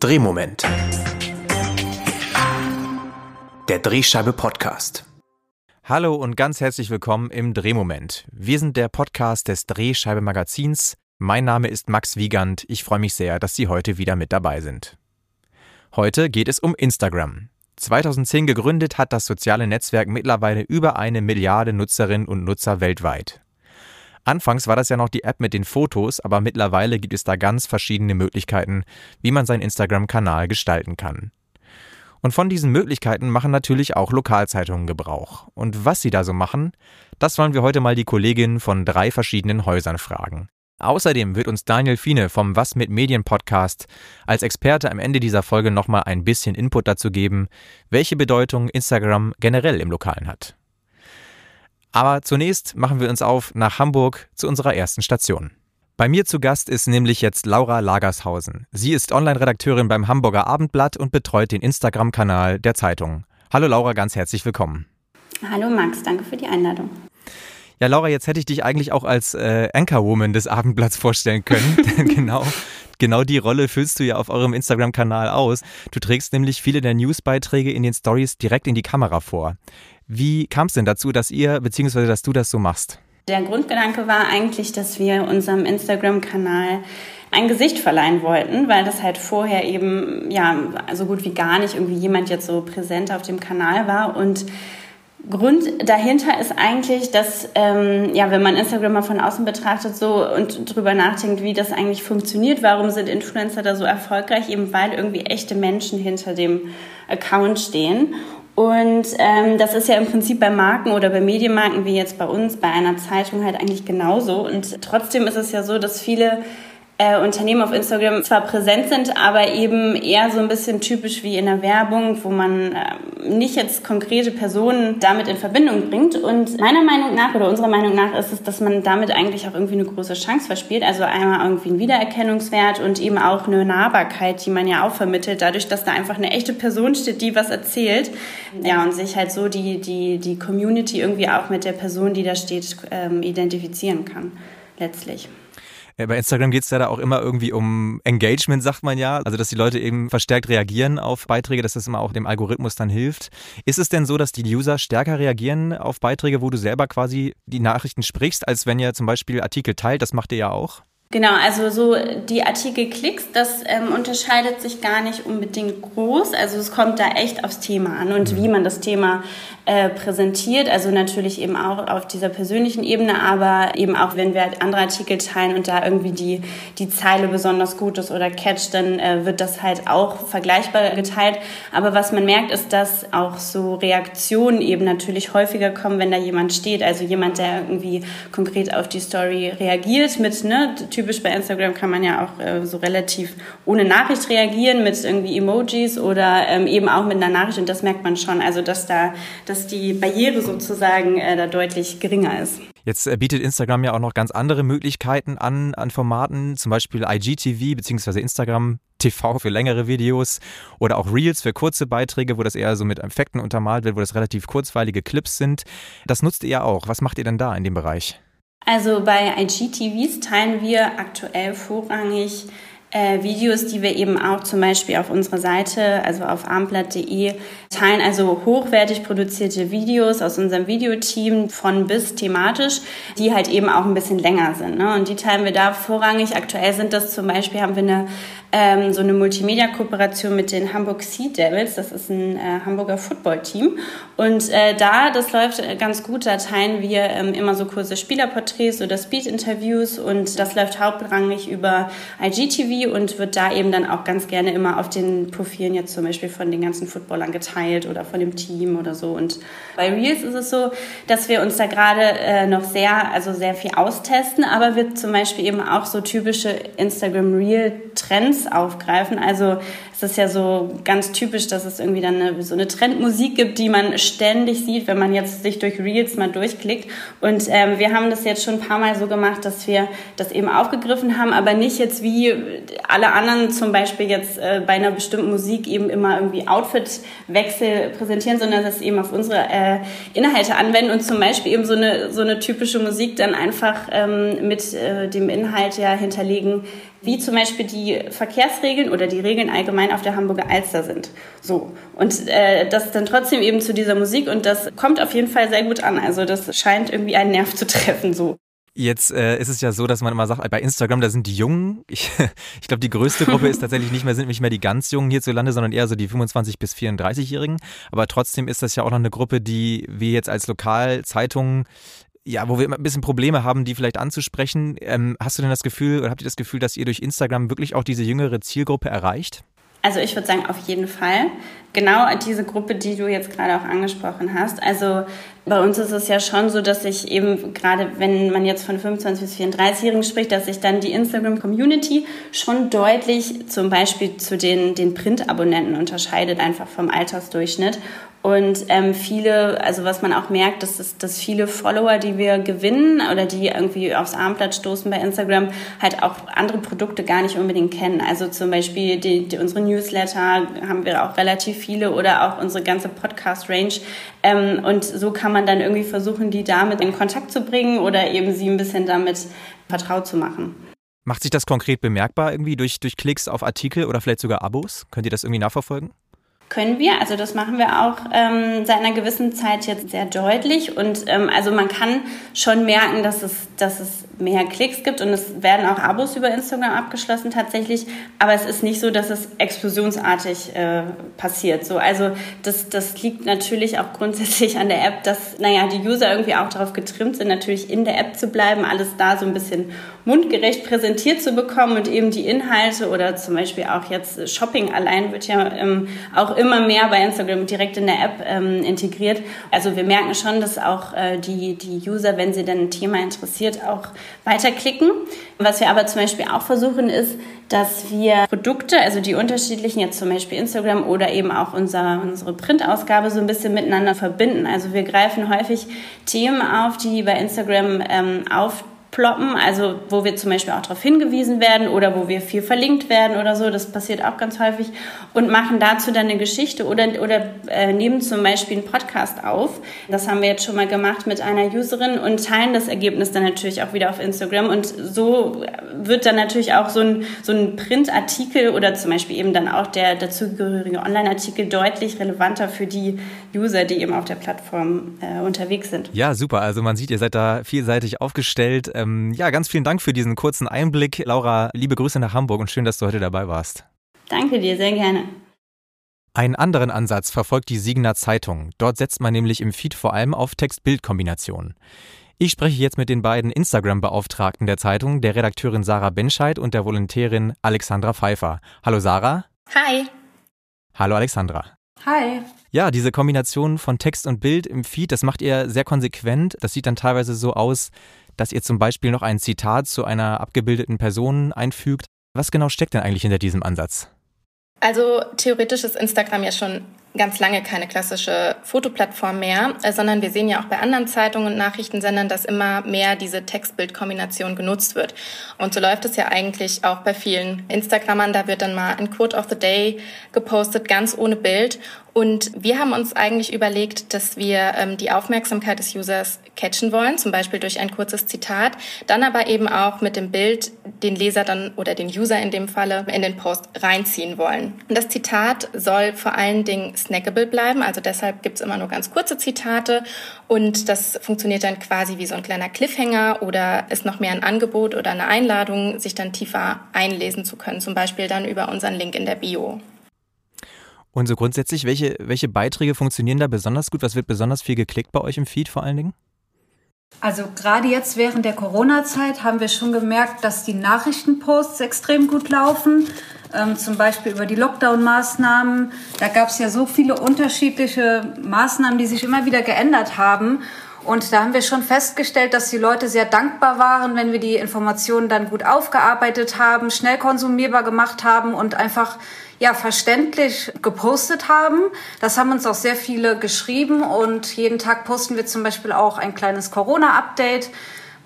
Drehmoment. Der Drehscheibe Podcast. Hallo und ganz herzlich willkommen im Drehmoment. Wir sind der Podcast des Drehscheibe Magazins. Mein Name ist Max Wiegand. Ich freue mich sehr, dass Sie heute wieder mit dabei sind. Heute geht es um Instagram. 2010 gegründet hat das soziale Netzwerk mittlerweile über eine Milliarde Nutzerinnen und Nutzer weltweit. Anfangs war das ja noch die App mit den Fotos, aber mittlerweile gibt es da ganz verschiedene Möglichkeiten, wie man seinen Instagram-Kanal gestalten kann. Und von diesen Möglichkeiten machen natürlich auch Lokalzeitungen Gebrauch. Und was sie da so machen, das wollen wir heute mal die Kolleginnen von drei verschiedenen Häusern fragen. Außerdem wird uns Daniel Fiene vom Was mit Medien Podcast als Experte am Ende dieser Folge nochmal ein bisschen Input dazu geben, welche Bedeutung Instagram generell im Lokalen hat. Aber zunächst machen wir uns auf nach Hamburg zu unserer ersten Station. Bei mir zu Gast ist nämlich jetzt Laura Lagershausen. Sie ist Online-Redakteurin beim Hamburger Abendblatt und betreut den Instagram-Kanal der Zeitung. Hallo Laura, ganz herzlich willkommen. Hallo Max, danke für die Einladung. Ja, Laura, jetzt hätte ich dich eigentlich auch als äh, Anchorwoman des Abendblatts vorstellen können. genau, genau die Rolle füllst du ja auf eurem Instagram-Kanal aus. Du trägst nämlich viele der Newsbeiträge in den Stories direkt in die Kamera vor. Wie kam es denn dazu, dass ihr bzw. dass du das so machst? Der Grundgedanke war eigentlich, dass wir unserem Instagram-Kanal ein Gesicht verleihen wollten, weil das halt vorher eben ja so gut wie gar nicht irgendwie jemand jetzt so präsent auf dem Kanal war und Grund dahinter ist eigentlich, dass, ähm, ja, wenn man Instagram mal von außen betrachtet so und drüber nachdenkt, wie das eigentlich funktioniert, warum sind Influencer da so erfolgreich, eben weil irgendwie echte Menschen hinter dem Account stehen. Und ähm, das ist ja im Prinzip bei Marken oder bei Medienmarken wie jetzt bei uns, bei einer Zeitung halt eigentlich genauso. Und trotzdem ist es ja so, dass viele äh, Unternehmen auf Instagram zwar präsent sind, aber eben eher so ein bisschen typisch wie in der Werbung, wo man äh, nicht jetzt konkrete Personen damit in Verbindung bringt. Und meiner Meinung nach oder unserer Meinung nach ist es, dass man damit eigentlich auch irgendwie eine große Chance verspielt. Also einmal irgendwie einen Wiedererkennungswert und eben auch eine Nahbarkeit, die man ja auch vermittelt, dadurch, dass da einfach eine echte Person steht, die was erzählt. Ja, und sich halt so die, die, die Community irgendwie auch mit der Person, die da steht, ähm, identifizieren kann, letztlich. Bei Instagram geht es ja da auch immer irgendwie um Engagement, sagt man ja. Also, dass die Leute eben verstärkt reagieren auf Beiträge, dass das immer auch dem Algorithmus dann hilft. Ist es denn so, dass die User stärker reagieren auf Beiträge, wo du selber quasi die Nachrichten sprichst, als wenn ihr zum Beispiel Artikel teilt? Das macht ihr ja auch. Genau, also so die Artikelklicks, das ähm, unterscheidet sich gar nicht unbedingt groß. Also es kommt da echt aufs Thema an und wie man das Thema äh, präsentiert. Also natürlich eben auch auf dieser persönlichen Ebene, aber eben auch wenn wir halt andere Artikel teilen und da irgendwie die, die Zeile besonders gut ist oder catch, dann äh, wird das halt auch vergleichbar geteilt. Aber was man merkt, ist, dass auch so Reaktionen eben natürlich häufiger kommen, wenn da jemand steht. Also jemand, der irgendwie konkret auf die Story reagiert mit, ne, typisch bei Instagram kann man ja auch äh, so relativ ohne Nachricht reagieren mit irgendwie Emojis oder ähm, eben auch mit einer Nachricht und das merkt man schon, also dass da, dass die Barriere sozusagen äh, da deutlich geringer ist. Jetzt äh, bietet Instagram ja auch noch ganz andere Möglichkeiten an, an Formaten, zum Beispiel IGTV bzw. Instagram TV für längere Videos oder auch Reels für kurze Beiträge, wo das eher so mit Effekten untermalt wird, wo das relativ kurzweilige Clips sind. Das nutzt ihr ja auch. Was macht ihr denn da in dem Bereich? Also bei IGTVs teilen wir aktuell vorrangig äh, Videos, die wir eben auch zum Beispiel auf unserer Seite, also auf armblatt.de, teilen. Also hochwertig produzierte Videos aus unserem Videoteam von bis thematisch, die halt eben auch ein bisschen länger sind. Ne? Und die teilen wir da vorrangig. Aktuell sind das zum Beispiel, haben wir eine ähm, so eine Multimedia-Kooperation mit den Hamburg Sea Devils. Das ist ein äh, Hamburger Football-Team. Und äh, da, das läuft ganz gut, da teilen wir ähm, immer so kurze Spielerporträts oder Speed-Interviews und das läuft hauptrangig über IGTV und wird da eben dann auch ganz gerne immer auf den Profilen jetzt zum Beispiel von den ganzen Footballern geteilt oder von dem Team oder so. Und bei Reels ist es so, dass wir uns da gerade äh, noch sehr, also sehr viel austesten, aber wir zum Beispiel eben auch so typische Instagram-Reel-Trends Trends aufgreifen. Also es ist ja so ganz typisch, dass es irgendwie dann eine, so eine Trendmusik gibt, die man ständig sieht, wenn man jetzt sich durch Reels mal durchklickt. Und ähm, wir haben das jetzt schon ein paar Mal so gemacht, dass wir das eben aufgegriffen haben, aber nicht jetzt wie alle anderen zum Beispiel jetzt äh, bei einer bestimmten Musik eben immer irgendwie Outfitwechsel präsentieren, sondern das eben auf unsere äh, Inhalte anwenden und zum Beispiel eben so eine, so eine typische Musik dann einfach ähm, mit äh, dem Inhalt ja hinterlegen, wie zum Beispiel die Verkehrsregeln oder die Regeln allgemein auf der Hamburger Alster sind. So. Und äh, das dann trotzdem eben zu dieser Musik und das kommt auf jeden Fall sehr gut an. Also das scheint irgendwie einen Nerv zu treffen. So. Jetzt äh, ist es ja so, dass man immer sagt, bei Instagram, da sind die Jungen. Ich, ich glaube, die größte Gruppe ist tatsächlich nicht mehr, sind nicht mehr die ganz Jungen hierzulande, sondern eher so die 25- bis 34-Jährigen. Aber trotzdem ist das ja auch noch eine Gruppe, die wir jetzt als Lokalzeitungen ja, wo wir immer ein bisschen Probleme haben, die vielleicht anzusprechen. Ähm, hast du denn das Gefühl oder habt ihr das Gefühl, dass ihr durch Instagram wirklich auch diese jüngere Zielgruppe erreicht? Also ich würde sagen, auf jeden Fall. Genau diese Gruppe, die du jetzt gerade auch angesprochen hast. Also bei uns ist es ja schon so, dass sich eben gerade, wenn man jetzt von 25 bis 34-Jährigen spricht, dass sich dann die Instagram-Community schon deutlich zum Beispiel zu den, den Print-Abonnenten unterscheidet, einfach vom Altersdurchschnitt. Und ähm, viele, also was man auch merkt, ist, dass, dass viele Follower, die wir gewinnen oder die irgendwie aufs Armblatt stoßen bei Instagram, halt auch andere Produkte gar nicht unbedingt kennen. Also zum Beispiel die, die, unsere Newsletter haben wir auch relativ viele oder auch unsere ganze Podcast-Range. Ähm, und so kann man dann irgendwie versuchen, die damit in Kontakt zu bringen oder eben sie ein bisschen damit vertraut zu machen. Macht sich das konkret bemerkbar irgendwie durch, durch Klicks auf Artikel oder vielleicht sogar Abos? Könnt ihr das irgendwie nachverfolgen? Können wir. Also das machen wir auch ähm, seit einer gewissen Zeit jetzt sehr deutlich. Und ähm, also man kann schon merken, dass es, dass es mehr Klicks gibt und es werden auch Abos über Instagram abgeschlossen tatsächlich. Aber es ist nicht so, dass es explosionsartig äh, passiert. So, also das, das liegt natürlich auch grundsätzlich an der App, dass naja, die User irgendwie auch darauf getrimmt sind, natürlich in der App zu bleiben, alles da so ein bisschen mundgerecht präsentiert zu bekommen und eben die Inhalte oder zum Beispiel auch jetzt Shopping allein wird ja ähm, auch immer mehr bei Instagram direkt in der App ähm, integriert. Also wir merken schon, dass auch äh, die, die User, wenn sie dann ein Thema interessiert, auch weiterklicken. Was wir aber zum Beispiel auch versuchen ist, dass wir Produkte, also die unterschiedlichen, jetzt zum Beispiel Instagram oder eben auch unser, unsere Printausgabe so ein bisschen miteinander verbinden. Also wir greifen häufig Themen auf, die bei Instagram ähm, auf ploppen, also wo wir zum Beispiel auch darauf hingewiesen werden oder wo wir viel verlinkt werden oder so, das passiert auch ganz häufig und machen dazu dann eine Geschichte oder, oder äh, nehmen zum Beispiel einen Podcast auf. Das haben wir jetzt schon mal gemacht mit einer Userin und teilen das Ergebnis dann natürlich auch wieder auf Instagram und so wird dann natürlich auch so ein, so ein Printartikel oder zum Beispiel eben dann auch der dazugehörige Online-Artikel deutlich relevanter für die User, die eben auf der Plattform äh, unterwegs sind. Ja, super. Also man sieht, ihr seid da vielseitig aufgestellt. Ähm, ja, ganz vielen Dank für diesen kurzen Einblick. Laura, liebe Grüße nach Hamburg und schön, dass du heute dabei warst. Danke dir, sehr gerne. Einen anderen Ansatz verfolgt die Siegener Zeitung. Dort setzt man nämlich im Feed vor allem auf Text-Bild-Kombinationen. Ich spreche jetzt mit den beiden Instagram-Beauftragten der Zeitung, der Redakteurin Sarah Benscheid und der Volontärin Alexandra Pfeiffer. Hallo Sarah. Hi. Hallo Alexandra. Hi. Ja, diese Kombination von Text und Bild im Feed, das macht ihr sehr konsequent. Das sieht dann teilweise so aus, dass ihr zum Beispiel noch ein Zitat zu einer abgebildeten Person einfügt. Was genau steckt denn eigentlich hinter diesem Ansatz? Also theoretisch ist Instagram ja schon ganz lange keine klassische Fotoplattform mehr, äh, sondern wir sehen ja auch bei anderen Zeitungen und Nachrichtensendern, dass immer mehr diese Text-Bild-Kombination genutzt wird. Und so läuft es ja eigentlich auch bei vielen Instagrammern. Da wird dann mal ein Quote of the Day gepostet, ganz ohne Bild. Und wir haben uns eigentlich überlegt, dass wir ähm, die Aufmerksamkeit des Users catchen wollen, zum Beispiel durch ein kurzes Zitat, dann aber eben auch mit dem Bild den Leser dann oder den User in dem Falle in den Post reinziehen wollen. Und das Zitat soll vor allen Dingen snackable bleiben, also deshalb gibt's immer nur ganz kurze Zitate und das funktioniert dann quasi wie so ein kleiner Cliffhanger oder ist noch mehr ein Angebot oder eine Einladung, sich dann tiefer einlesen zu können, zum Beispiel dann über unseren Link in der Bio. Und so grundsätzlich, welche, welche Beiträge funktionieren da besonders gut? Was wird besonders viel geklickt bei euch im Feed vor allen Dingen? Also gerade jetzt während der Corona-Zeit haben wir schon gemerkt, dass die Nachrichtenposts extrem gut laufen. Ähm, zum Beispiel über die Lockdown-Maßnahmen. Da gab es ja so viele unterschiedliche Maßnahmen, die sich immer wieder geändert haben. Und da haben wir schon festgestellt, dass die Leute sehr dankbar waren, wenn wir die Informationen dann gut aufgearbeitet haben, schnell konsumierbar gemacht haben und einfach ja verständlich gepostet haben. Das haben uns auch sehr viele geschrieben und jeden Tag posten wir zum Beispiel auch ein kleines Corona-Update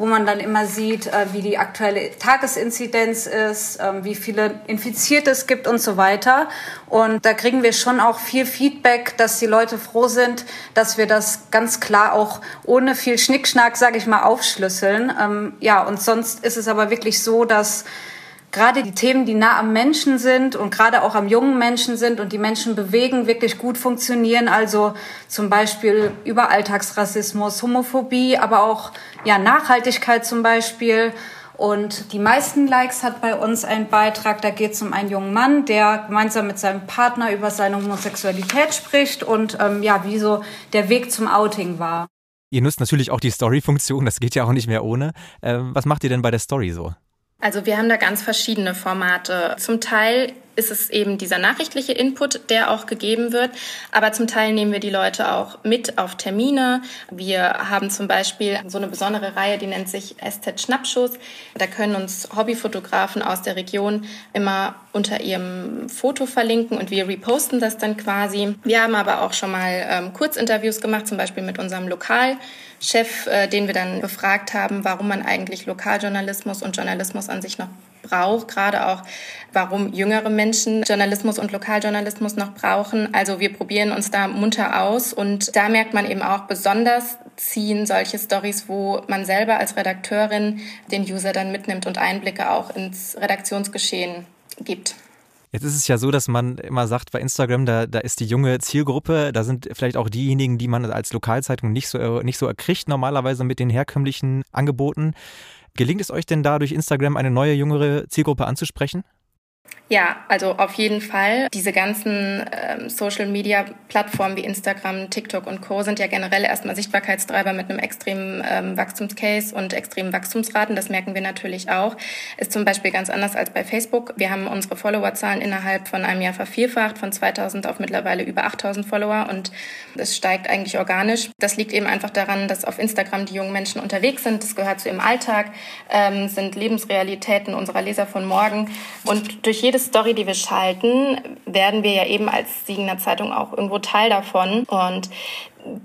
wo man dann immer sieht, äh, wie die aktuelle Tagesinzidenz ist, ähm, wie viele Infizierte es gibt und so weiter. Und da kriegen wir schon auch viel Feedback, dass die Leute froh sind, dass wir das ganz klar auch ohne viel Schnickschnack, sage ich mal, aufschlüsseln. Ähm, ja, und sonst ist es aber wirklich so, dass gerade die Themen, die nah am Menschen sind und gerade auch am jungen Menschen sind und die Menschen bewegen, wirklich gut funktionieren. Also zum Beispiel über Alltagsrassismus, Homophobie, aber auch ja, Nachhaltigkeit zum Beispiel. Und die meisten Likes hat bei uns ein Beitrag, da geht es um einen jungen Mann, der gemeinsam mit seinem Partner über seine Homosexualität spricht und ähm, ja, wie so der Weg zum Outing war. Ihr nutzt natürlich auch die Story-Funktion, das geht ja auch nicht mehr ohne. Ähm, was macht ihr denn bei der Story so? Also wir haben da ganz verschiedene Formate. Zum Teil ist es eben dieser nachrichtliche Input, der auch gegeben wird. Aber zum Teil nehmen wir die Leute auch mit auf Termine. Wir haben zum Beispiel so eine besondere Reihe, die nennt sich SZ Schnappschuss. Da können uns Hobbyfotografen aus der Region immer unter ihrem Foto verlinken und wir reposten das dann quasi. Wir haben aber auch schon mal ähm, Kurzinterviews gemacht, zum Beispiel mit unserem Lokalchef, äh, den wir dann befragt haben, warum man eigentlich Lokaljournalismus und Journalismus an sich noch braucht, gerade auch, warum jüngere Menschen Journalismus und Lokaljournalismus noch brauchen. Also wir probieren uns da munter aus und da merkt man eben auch besonders ziehen solche Stories, wo man selber als Redakteurin den User dann mitnimmt und Einblicke auch ins Redaktionsgeschehen gibt. Jetzt ist es ja so, dass man immer sagt, bei Instagram, da, da ist die junge Zielgruppe, da sind vielleicht auch diejenigen, die man als Lokalzeitung nicht so, nicht so erkriegt, normalerweise mit den herkömmlichen Angeboten. Gelingt es euch denn da durch Instagram eine neue, jüngere Zielgruppe anzusprechen? Ja, also auf jeden Fall. Diese ganzen ähm, Social-Media-Plattformen wie Instagram, TikTok und Co. sind ja generell erstmal Sichtbarkeitstreiber mit einem extremen ähm, Wachstumscase und extremen Wachstumsraten. Das merken wir natürlich auch. Ist zum Beispiel ganz anders als bei Facebook. Wir haben unsere Followerzahlen innerhalb von einem Jahr vervierfacht, von 2000 auf mittlerweile über 8000 Follower und es steigt eigentlich organisch. Das liegt eben einfach daran, dass auf Instagram die jungen Menschen unterwegs sind. Das gehört zu ihrem Alltag, ähm, sind Lebensrealitäten unserer Leser von morgen und durch jedes Story, die wir schalten, werden wir ja eben als Siegener Zeitung auch irgendwo Teil davon. Und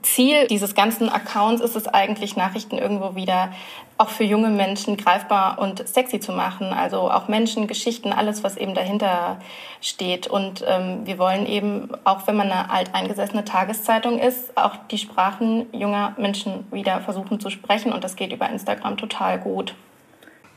Ziel dieses ganzen Accounts ist es eigentlich, Nachrichten irgendwo wieder auch für junge Menschen greifbar und sexy zu machen. Also auch Menschen, Geschichten, alles, was eben dahinter steht. Und ähm, wir wollen eben, auch wenn man eine alteingesessene Tageszeitung ist, auch die Sprachen junger Menschen wieder versuchen zu sprechen. Und das geht über Instagram total gut.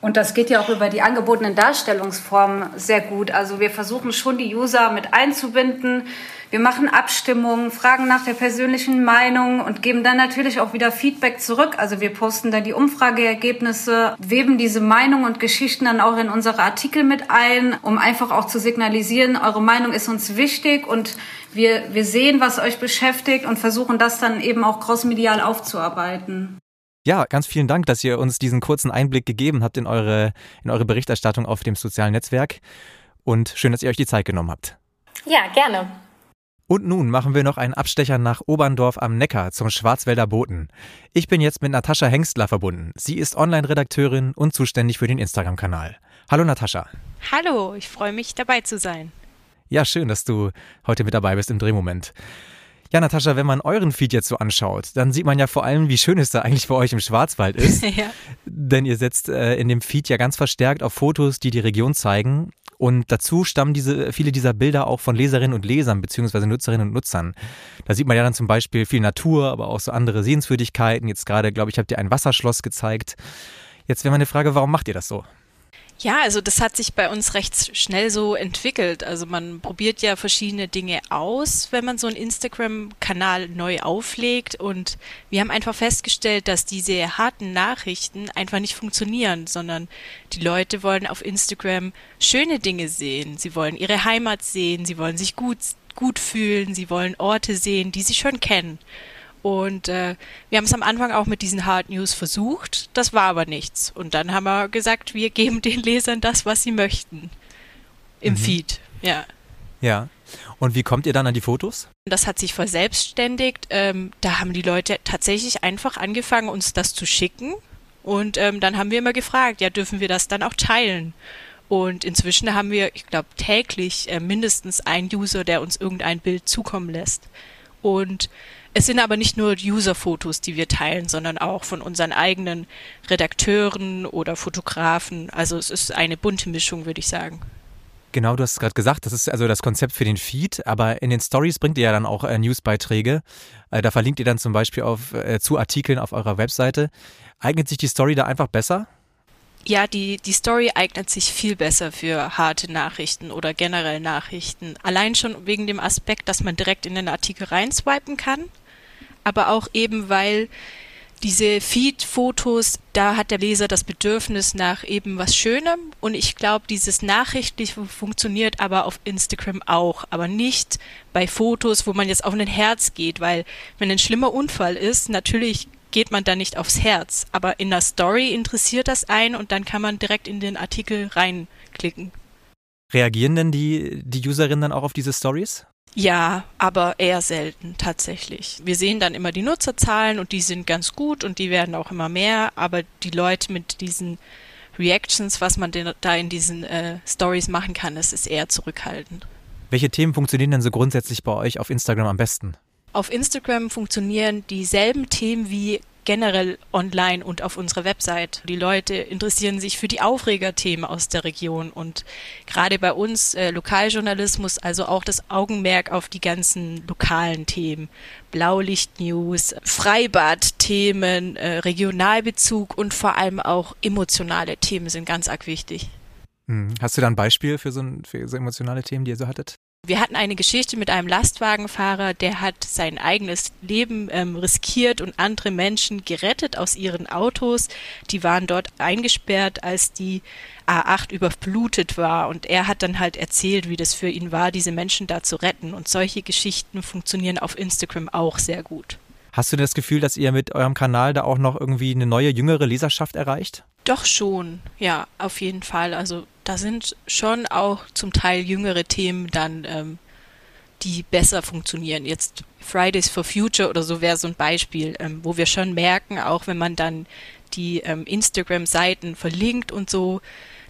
Und das geht ja auch über die angebotenen Darstellungsformen sehr gut. Also wir versuchen schon die User mit einzubinden. Wir machen Abstimmungen, fragen nach der persönlichen Meinung und geben dann natürlich auch wieder Feedback zurück. Also wir posten dann die Umfrageergebnisse, weben diese Meinung und Geschichten dann auch in unsere Artikel mit ein, um einfach auch zu signalisieren, eure Meinung ist uns wichtig und wir, wir sehen, was euch beschäftigt und versuchen das dann eben auch crossmedial aufzuarbeiten. Ja, ganz vielen Dank, dass ihr uns diesen kurzen Einblick gegeben habt in eure, in eure Berichterstattung auf dem sozialen Netzwerk. Und schön, dass ihr euch die Zeit genommen habt. Ja, gerne. Und nun machen wir noch einen Abstecher nach Oberndorf am Neckar zum Schwarzwälder Boten. Ich bin jetzt mit Natascha Hengstler verbunden. Sie ist Online-Redakteurin und zuständig für den Instagram-Kanal. Hallo Natascha. Hallo, ich freue mich dabei zu sein. Ja, schön, dass du heute mit dabei bist im Drehmoment. Ja, Natascha, wenn man euren Feed jetzt so anschaut, dann sieht man ja vor allem, wie schön es da eigentlich bei euch im Schwarzwald ist. ja. Denn ihr setzt äh, in dem Feed ja ganz verstärkt auf Fotos, die die Region zeigen. Und dazu stammen diese, viele dieser Bilder auch von Leserinnen und Lesern beziehungsweise Nutzerinnen und Nutzern. Da sieht man ja dann zum Beispiel viel Natur, aber auch so andere Sehenswürdigkeiten. Jetzt gerade, glaube ich, habt ihr ein Wasserschloss gezeigt. Jetzt wäre meine Frage, warum macht ihr das so? Ja, also das hat sich bei uns recht schnell so entwickelt. Also man probiert ja verschiedene Dinge aus, wenn man so einen Instagram-Kanal neu auflegt. Und wir haben einfach festgestellt, dass diese harten Nachrichten einfach nicht funktionieren, sondern die Leute wollen auf Instagram schöne Dinge sehen. Sie wollen ihre Heimat sehen, sie wollen sich gut, gut fühlen, sie wollen Orte sehen, die sie schon kennen. Und äh, wir haben es am Anfang auch mit diesen Hard News versucht, das war aber nichts. Und dann haben wir gesagt, wir geben den Lesern das, was sie möchten. Im mhm. Feed, ja. Ja. Und wie kommt ihr dann an die Fotos? Das hat sich verselbstständigt. Ähm, da haben die Leute tatsächlich einfach angefangen, uns das zu schicken. Und ähm, dann haben wir immer gefragt, ja, dürfen wir das dann auch teilen? Und inzwischen haben wir, ich glaube, täglich äh, mindestens einen User, der uns irgendein Bild zukommen lässt. Und es sind aber nicht nur User-Fotos, die wir teilen, sondern auch von unseren eigenen Redakteuren oder Fotografen. Also es ist eine bunte Mischung, würde ich sagen. Genau, du hast es gerade gesagt, das ist also das Konzept für den Feed, aber in den Stories bringt ihr ja dann auch äh, Newsbeiträge. Äh, da verlinkt ihr dann zum Beispiel auf, äh, zu Artikeln auf eurer Webseite. Eignet sich die Story da einfach besser? Ja, die, die Story eignet sich viel besser für harte Nachrichten oder generell Nachrichten. Allein schon wegen dem Aspekt, dass man direkt in den Artikel reinswipen kann, aber auch eben, weil diese Feed-Fotos, da hat der Leser das Bedürfnis nach eben was Schönem und ich glaube, dieses Nachrichtliche funktioniert aber auf Instagram auch, aber nicht bei Fotos, wo man jetzt auf ein Herz geht, weil wenn ein schlimmer Unfall ist, natürlich geht man da nicht aufs Herz, aber in der Story interessiert das einen und dann kann man direkt in den Artikel reinklicken. Reagieren denn die, die Userinnen dann auch auf diese Stories? Ja, aber eher selten tatsächlich. Wir sehen dann immer die Nutzerzahlen und die sind ganz gut und die werden auch immer mehr, aber die Leute mit diesen Reactions, was man denn da in diesen äh, Stories machen kann, das ist eher zurückhaltend. Welche Themen funktionieren denn so grundsätzlich bei euch auf Instagram am besten? Auf Instagram funktionieren dieselben Themen wie generell online und auf unserer Website. Die Leute interessieren sich für die Aufregerthemen aus der Region und gerade bei uns äh, Lokaljournalismus, also auch das Augenmerk auf die ganzen lokalen Themen. Blaulicht-News, Freibad-Themen, äh, Regionalbezug und vor allem auch emotionale Themen sind ganz arg wichtig. Hm. Hast du da ein Beispiel für so, für so emotionale Themen, die ihr so hattet? Wir hatten eine Geschichte mit einem Lastwagenfahrer, der hat sein eigenes Leben ähm, riskiert und andere Menschen gerettet aus ihren Autos. Die waren dort eingesperrt, als die A8 überflutet war. Und er hat dann halt erzählt, wie das für ihn war, diese Menschen da zu retten. Und solche Geschichten funktionieren auf Instagram auch sehr gut. Hast du das Gefühl, dass ihr mit eurem Kanal da auch noch irgendwie eine neue, jüngere Leserschaft erreicht? Doch schon, ja, auf jeden Fall. Also da sind schon auch zum Teil jüngere Themen dann, ähm, die besser funktionieren. Jetzt Fridays for Future oder so wäre so ein Beispiel, ähm, wo wir schon merken, auch wenn man dann die ähm, Instagram-Seiten verlinkt und so,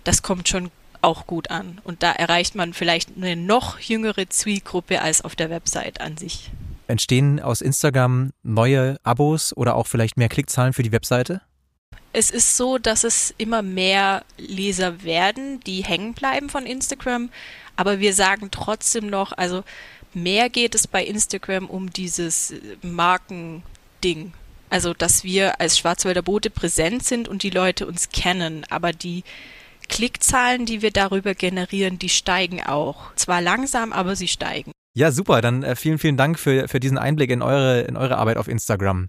das kommt schon auch gut an. Und da erreicht man vielleicht eine noch jüngere Zielgruppe als auf der Website an sich. Entstehen aus Instagram neue Abos oder auch vielleicht mehr Klickzahlen für die Webseite? Es ist so, dass es immer mehr Leser werden, die hängen bleiben von Instagram. Aber wir sagen trotzdem noch, also mehr geht es bei Instagram um dieses Markending. Also, dass wir als Schwarzwälder Boote präsent sind und die Leute uns kennen. Aber die Klickzahlen, die wir darüber generieren, die steigen auch. Zwar langsam, aber sie steigen. Ja, super. Dann äh, vielen, vielen Dank für, für diesen Einblick in eure, in eure Arbeit auf Instagram.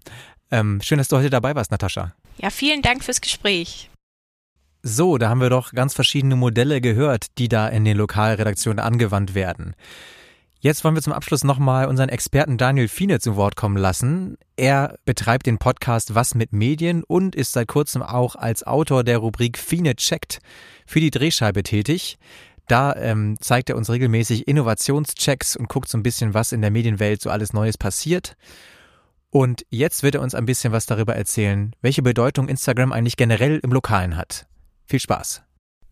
Ähm, schön, dass du heute dabei warst, Natascha. Ja, vielen Dank fürs Gespräch. So, da haben wir doch ganz verschiedene Modelle gehört, die da in den Lokalredaktionen angewandt werden. Jetzt wollen wir zum Abschluss nochmal unseren Experten Daniel Fiene zu Wort kommen lassen. Er betreibt den Podcast Was mit Medien und ist seit kurzem auch als Autor der Rubrik Fiene checkt für die Drehscheibe tätig. Da ähm, zeigt er uns regelmäßig Innovationschecks und guckt so ein bisschen, was in der Medienwelt so alles Neues passiert. Und jetzt wird er uns ein bisschen was darüber erzählen, welche Bedeutung Instagram eigentlich generell im Lokalen hat. Viel Spaß.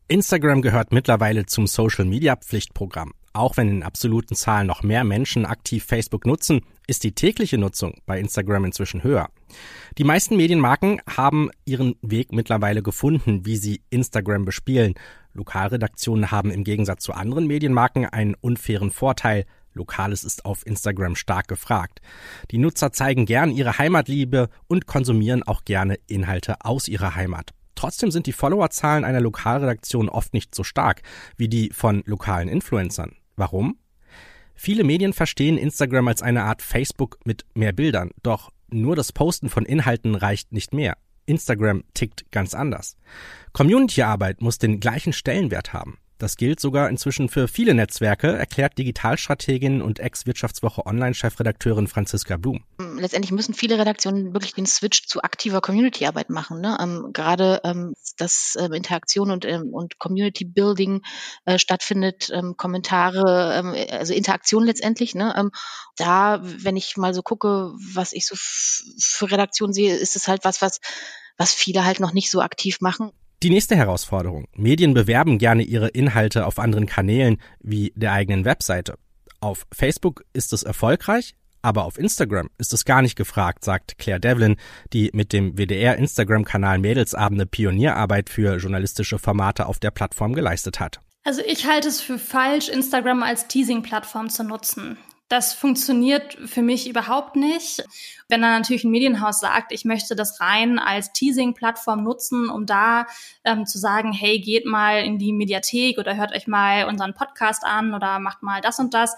Instagram gehört mittlerweile zum Social Media Pflichtprogramm. Auch wenn in absoluten Zahlen noch mehr Menschen aktiv Facebook nutzen, ist die tägliche Nutzung bei Instagram inzwischen höher. Die meisten Medienmarken haben ihren Weg mittlerweile gefunden, wie sie Instagram bespielen. Lokalredaktionen haben im Gegensatz zu anderen Medienmarken einen unfairen Vorteil, Lokales ist auf Instagram stark gefragt. Die Nutzer zeigen gern ihre Heimatliebe und konsumieren auch gerne Inhalte aus ihrer Heimat. Trotzdem sind die Followerzahlen einer Lokalredaktion oft nicht so stark wie die von lokalen Influencern. Warum? Viele Medien verstehen Instagram als eine Art Facebook mit mehr Bildern, doch nur das Posten von Inhalten reicht nicht mehr. Instagram tickt ganz anders. Communityarbeit muss den gleichen Stellenwert haben. Das gilt sogar inzwischen für viele Netzwerke, erklärt Digitalstrategin und Ex-Wirtschaftswoche Online-Chefredakteurin Franziska Blum. Letztendlich müssen viele Redaktionen wirklich den Switch zu aktiver Community-Arbeit machen. Ne? Ähm, gerade ähm, dass ähm, Interaktion und, ähm, und Community-Building äh, stattfindet, ähm, Kommentare, ähm, also Interaktion letztendlich. Ne? da, wenn ich mal so gucke, was ich so für Redaktionen sehe, ist es halt was, was was viele halt noch nicht so aktiv machen. Die nächste Herausforderung. Medien bewerben gerne ihre Inhalte auf anderen Kanälen wie der eigenen Webseite. Auf Facebook ist es erfolgreich, aber auf Instagram ist es gar nicht gefragt, sagt Claire Devlin, die mit dem WDR Instagram-Kanal Mädelsabende Pionierarbeit für journalistische Formate auf der Plattform geleistet hat. Also ich halte es für falsch, Instagram als Teasing-Plattform zu nutzen. Das funktioniert für mich überhaupt nicht. Wenn dann natürlich ein Medienhaus sagt, ich möchte das rein als Teasing-Plattform nutzen, um da ähm, zu sagen, hey, geht mal in die Mediathek oder hört euch mal unseren Podcast an oder macht mal das und das,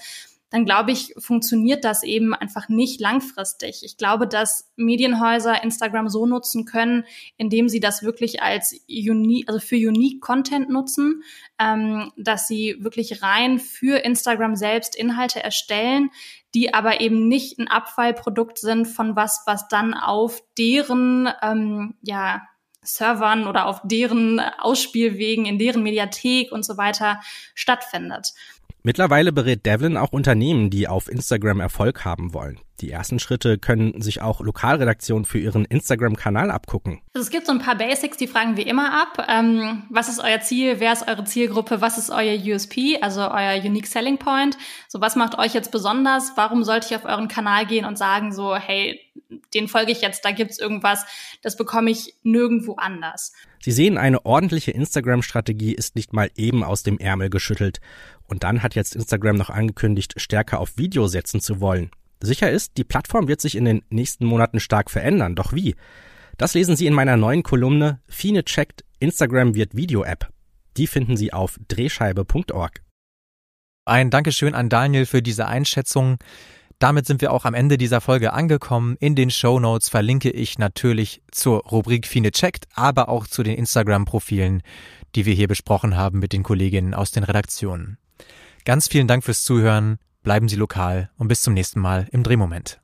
dann glaube ich, funktioniert das eben einfach nicht langfristig. Ich glaube, dass Medienhäuser Instagram so nutzen können, indem sie das wirklich als unique, also für unique Content nutzen, ähm, dass sie wirklich rein für Instagram selbst Inhalte erstellen, die aber eben nicht ein Abfallprodukt sind von was, was dann auf deren ähm, ja Servern oder auf deren Ausspielwegen, in deren Mediathek und so weiter stattfindet. Mittlerweile berät Devlin auch Unternehmen, die auf Instagram Erfolg haben wollen. Die ersten Schritte können sich auch Lokalredaktionen für ihren Instagram-Kanal abgucken. Also es gibt so ein paar Basics, die fragen wir immer ab. Ähm, was ist euer Ziel? Wer ist eure Zielgruppe? Was ist euer USP, also euer Unique Selling Point? So, was macht euch jetzt besonders? Warum sollte ich auf euren Kanal gehen und sagen so, hey, den folge ich jetzt, da gibt's irgendwas, das bekomme ich nirgendwo anders. Sie sehen, eine ordentliche Instagram-Strategie ist nicht mal eben aus dem Ärmel geschüttelt. Und dann hat jetzt Instagram noch angekündigt, stärker auf Video setzen zu wollen. Sicher ist, die Plattform wird sich in den nächsten Monaten stark verändern. Doch wie? Das lesen Sie in meiner neuen Kolumne Fine checkt, Instagram wird Video-App. Die finden Sie auf drehscheibe.org. Ein Dankeschön an Daniel für diese Einschätzung. Damit sind wir auch am Ende dieser Folge angekommen. In den Show Notes verlinke ich natürlich zur Rubrik Fine checkt, aber auch zu den Instagram-Profilen, die wir hier besprochen haben mit den Kolleginnen aus den Redaktionen. Ganz vielen Dank fürs Zuhören, bleiben Sie lokal und bis zum nächsten Mal im Drehmoment.